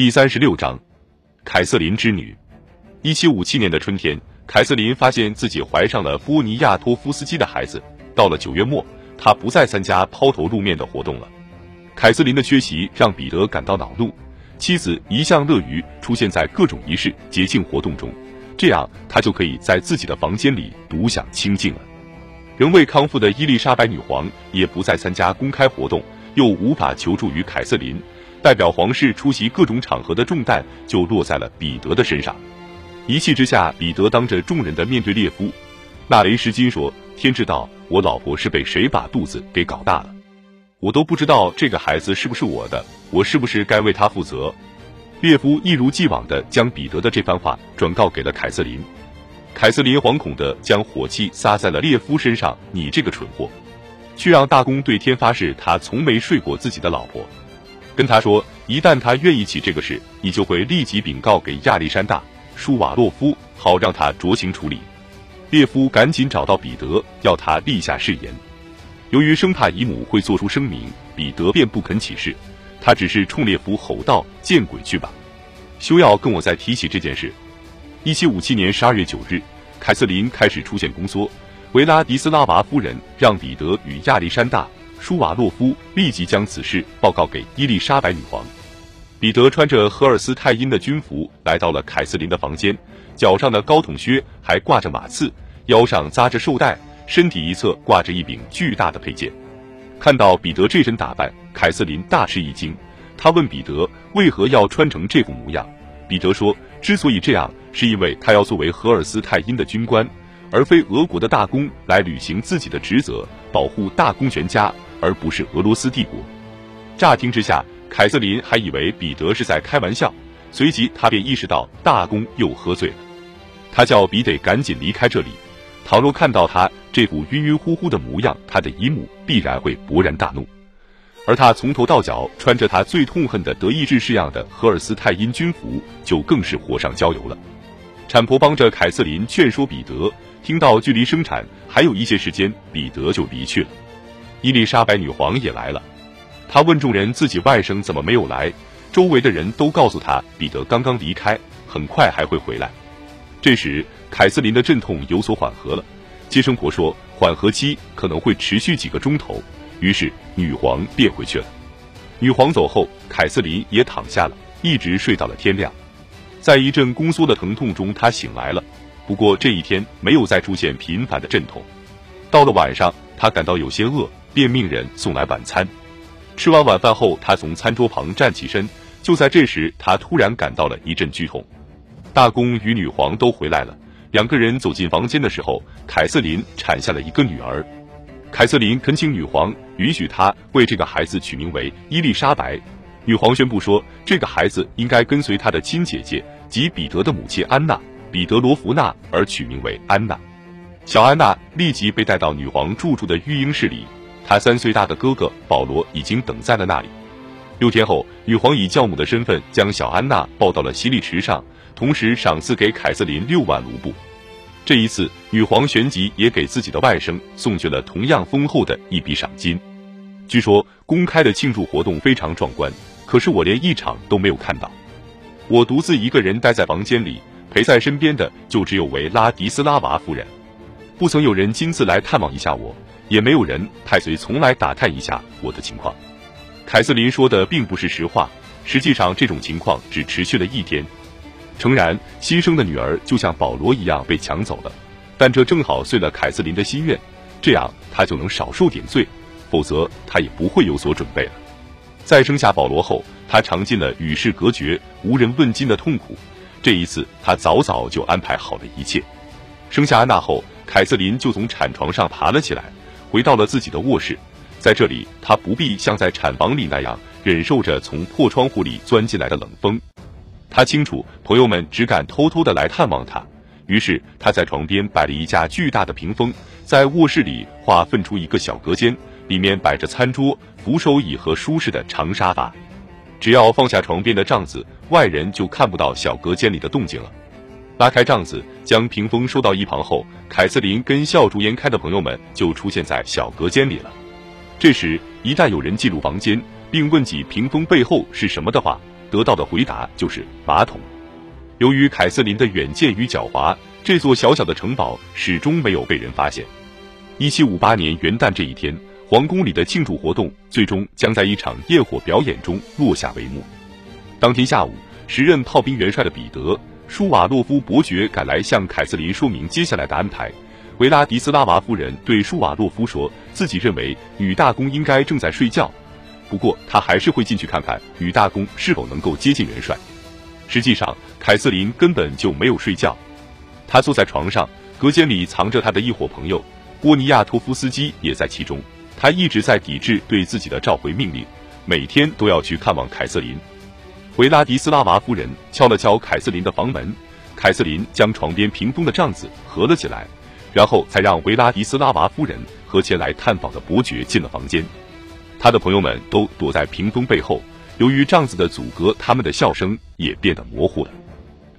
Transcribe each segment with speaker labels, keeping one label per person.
Speaker 1: 第三十六章，凯瑟琳之女。一七五七年的春天，凯瑟琳发现自己怀上了波尼亚托夫斯基的孩子。到了九月末，她不再参加抛头露面的活动了。凯瑟琳的缺席让彼得感到恼怒。妻子一向乐于出现在各种仪式、节庆活动中，这样他就可以在自己的房间里独享清静了。仍未康复的伊丽莎白女皇也不再参加公开活动，又无法求助于凯瑟琳，代表皇室出席各种场合的重担就落在了彼得的身上。一气之下，彼得当着众人的面对列夫纳雷什金说：“天知道我老婆是被谁把肚子给搞大了。”我都不知道这个孩子是不是我的，我是不是该为他负责？列夫一如既往地将彼得的这番话转告给了凯瑟琳。凯瑟琳惶恐地将火气撒在了列夫身上：“你这个蠢货，去让大公对天发誓，他从没睡过自己的老婆。跟他说，一旦他愿意起这个事，你就会立即禀告给亚历山大·舒瓦洛夫，好让他酌情处理。”列夫赶紧找到彼得，要他立下誓言。由于生怕姨母会做出声明，彼得便不肯起誓。他只是冲列夫吼道：“见鬼去吧！休要跟我再提起这件事。”一七五七年十二月九日，凯瑟琳开始出现宫缩。维拉迪斯拉娃夫人让彼得与亚历山大·舒瓦洛夫立即将此事报告给伊丽莎白女皇。彼得穿着荷尔斯泰因的军服来到了凯瑟琳的房间，脚上的高筒靴还挂着马刺，腰上扎着绶带。身体一侧挂着一柄巨大的佩剑，看到彼得这身打扮，凯瑟琳大吃一惊。她问彼得为何要穿成这副模样。彼得说，之所以这样，是因为他要作为荷尔斯泰因的军官，而非俄国的大公，来履行自己的职责，保护大公全家，而不是俄罗斯帝国。乍听之下，凯瑟琳还以为彼得是在开玩笑，随即他便意识到大公又喝醉了。他叫彼得赶紧离开这里。倘若看到他这副晕晕乎乎的模样，他的姨母必然会勃然大怒，而他从头到脚穿着他最痛恨的德意志式样的荷尔斯泰因军服，就更是火上浇油了。产婆帮着凯瑟琳劝说彼得，听到距离生产还有一些时间，彼得就离去了。伊丽莎白女皇也来了，她问众人自己外甥怎么没有来，周围的人都告诉她彼得刚刚离开，很快还会回来。这时。凯瑟琳的阵痛有所缓和了，接生婆说缓和期可能会持续几个钟头，于是女皇便回去了。女皇走后，凯瑟琳也躺下了，一直睡到了天亮。在一阵宫缩的疼痛中，她醒来了。不过这一天没有再出现频繁的阵痛。到了晚上，她感到有些饿，便命人送来晚餐。吃完晚饭后，他从餐桌旁站起身，就在这时，他突然感到了一阵剧痛。大公与女皇都回来了。两个人走进房间的时候，凯瑟琳产下了一个女儿。凯瑟琳恳请女皇允许她为这个孩子取名为伊丽莎白。女皇宣布说，这个孩子应该跟随她的亲姐姐及彼得的母亲安娜·彼得罗弗娜而取名为安娜。小安娜立即被带到女皇住处的育婴室里，他三岁大的哥哥保罗已经等在了那里。六天后，女皇以教母的身份将小安娜抱到了洗礼池上。同时赏赐给凯瑟琳六万卢布。这一次，女皇旋即也给自己的外甥送去了同样丰厚的一笔赏金。据说公开的庆祝活动非常壮观，可是我连一场都没有看到。我独自一个人待在房间里，陪在身边的就只有维拉迪斯拉娃夫人。不曾有人亲自来探望一下我，也没有人派随从来打探一下我的情况。凯瑟琳说的并不是实话，实际上这种情况只持续了一天。诚然，新生的女儿就像保罗一样被抢走了，但这正好遂了凯瑟琳的心愿，这样她就能少受点罪，否则她也不会有所准备了。在生下保罗后，她尝尽了与世隔绝、无人问津的痛苦。这一次，她早早就安排好了一切。生下安娜后，凯瑟琳就从产床上爬了起来，回到了自己的卧室。在这里，她不必像在产房里那样忍受着从破窗户里钻进来的冷风。他清楚朋友们只敢偷偷的来探望他，于是他在床边摆了一架巨大的屏风，在卧室里划分出一个小隔间，里面摆着餐桌、扶手椅和舒适的长沙发。只要放下床边的帐子，外人就看不到小隔间里的动静了。拉开帐子，将屏风收到一旁后，凯瑟琳跟笑逐颜开的朋友们就出现在小隔间里了。这时，一旦有人进入房间，并问起屏风背后是什么的话，得到的回答就是马桶。由于凯瑟琳的远见与狡猾，这座小小的城堡始终没有被人发现。一七五八年元旦这一天，皇宫里的庆祝活动最终将在一场焰火表演中落下帷幕。当天下午，时任炮兵元帅的彼得·舒瓦洛夫伯爵赶来向凯瑟琳说明接下来的安排。维拉迪斯拉娃夫人对舒瓦洛夫说，自己认为女大公应该正在睡觉，不过她还是会进去看看女大公是否能够接近元帅。实际上，凯瑟琳根本就没有睡觉，她坐在床上，隔间里藏着她的一伙朋友，波尼亚托夫斯基也在其中。他一直在抵制对自己的召回命令，每天都要去看望凯瑟琳。维拉迪斯拉娃夫人敲了敲凯瑟琳的房门，凯瑟琳将床边屏风的帐子合了起来，然后才让维拉迪斯拉娃夫人和前来探访的伯爵进了房间。他的朋友们都躲在屏风背后。由于帐子的阻隔，他们的笑声也变得模糊了。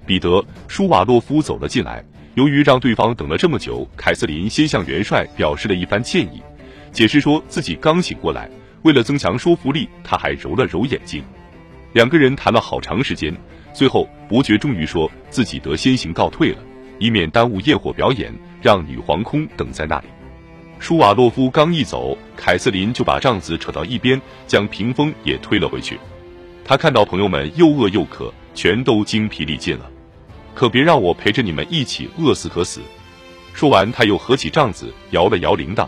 Speaker 1: 彼得·舒瓦洛夫走了进来。由于让对方等了这么久，凯瑟琳先向元帅表示了一番歉意，解释说自己刚醒过来。为了增强说服力，他还揉了揉眼睛。两个人谈了好长时间，最后伯爵终于说自己得先行告退了，以免耽误焰火表演，让女皇空等在那里。舒瓦洛夫刚一走，凯瑟琳就把帐子扯到一边，将屏风也推了回去。他看到朋友们又饿又渴，全都精疲力尽了，可别让我陪着你们一起饿死渴死。说完，他又合起帐子，摇了摇铃铛。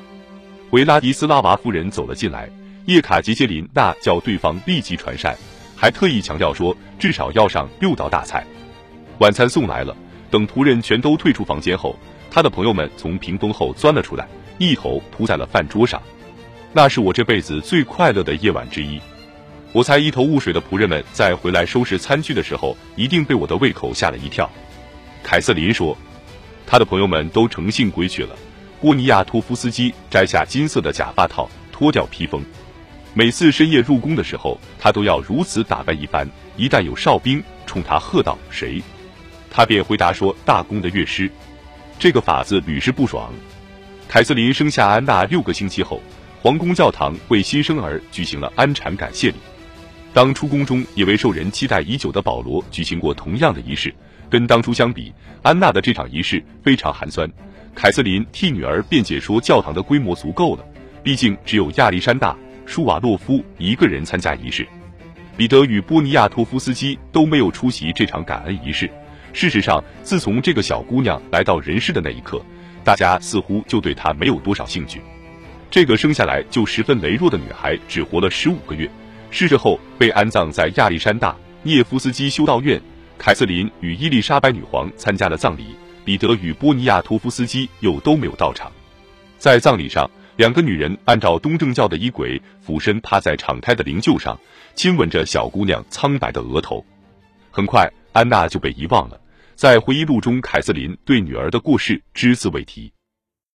Speaker 1: 维拉迪斯拉娃夫人走了进来，叶卡捷捷琳娜叫对方立即传膳，还特意强调说至少要上六道大菜。晚餐送来了，等仆人全都退出房间后，他的朋友们从屏风后钻了出来，一头扑在了饭桌上。那是我这辈子最快乐的夜晚之一。我猜一头雾水的仆人们在回来收拾餐具的时候，一定被我的胃口吓了一跳。凯瑟琳说，他的朋友们都诚信归去了。波尼亚托夫斯基摘下金色的假发套，脱掉披风。每次深夜入宫的时候，他都要如此打扮一番。一旦有哨兵冲他喝道“谁”，他便回答说：“大公的乐师。”这个法子屡试不爽。凯瑟琳生下安娜六个星期后，皇宫教堂为新生儿举行了安产感谢礼。当初宫中，也为受人期待已久的保罗举行过同样的仪式。跟当初相比，安娜的这场仪式非常寒酸。凯瑟琳替女儿辩解说，教堂的规模足够了，毕竟只有亚历山大·舒瓦洛夫一个人参加仪式。彼得与波尼亚托夫斯基都没有出席这场感恩仪式。事实上，自从这个小姑娘来到人世的那一刻，大家似乎就对她没有多少兴趣。这个生下来就十分羸弱的女孩，只活了十五个月。逝世后被安葬在亚历山大涅夫斯基修道院。凯瑟琳与伊丽莎白女皇参加了葬礼，彼得与波尼亚托夫斯基又都没有到场。在葬礼上，两个女人按照东正教的衣轨，俯身趴在敞开的灵柩上，亲吻着小姑娘苍白的额头。很快，安娜就被遗忘了。在回忆录中，凯瑟琳对女儿的过世只字未提。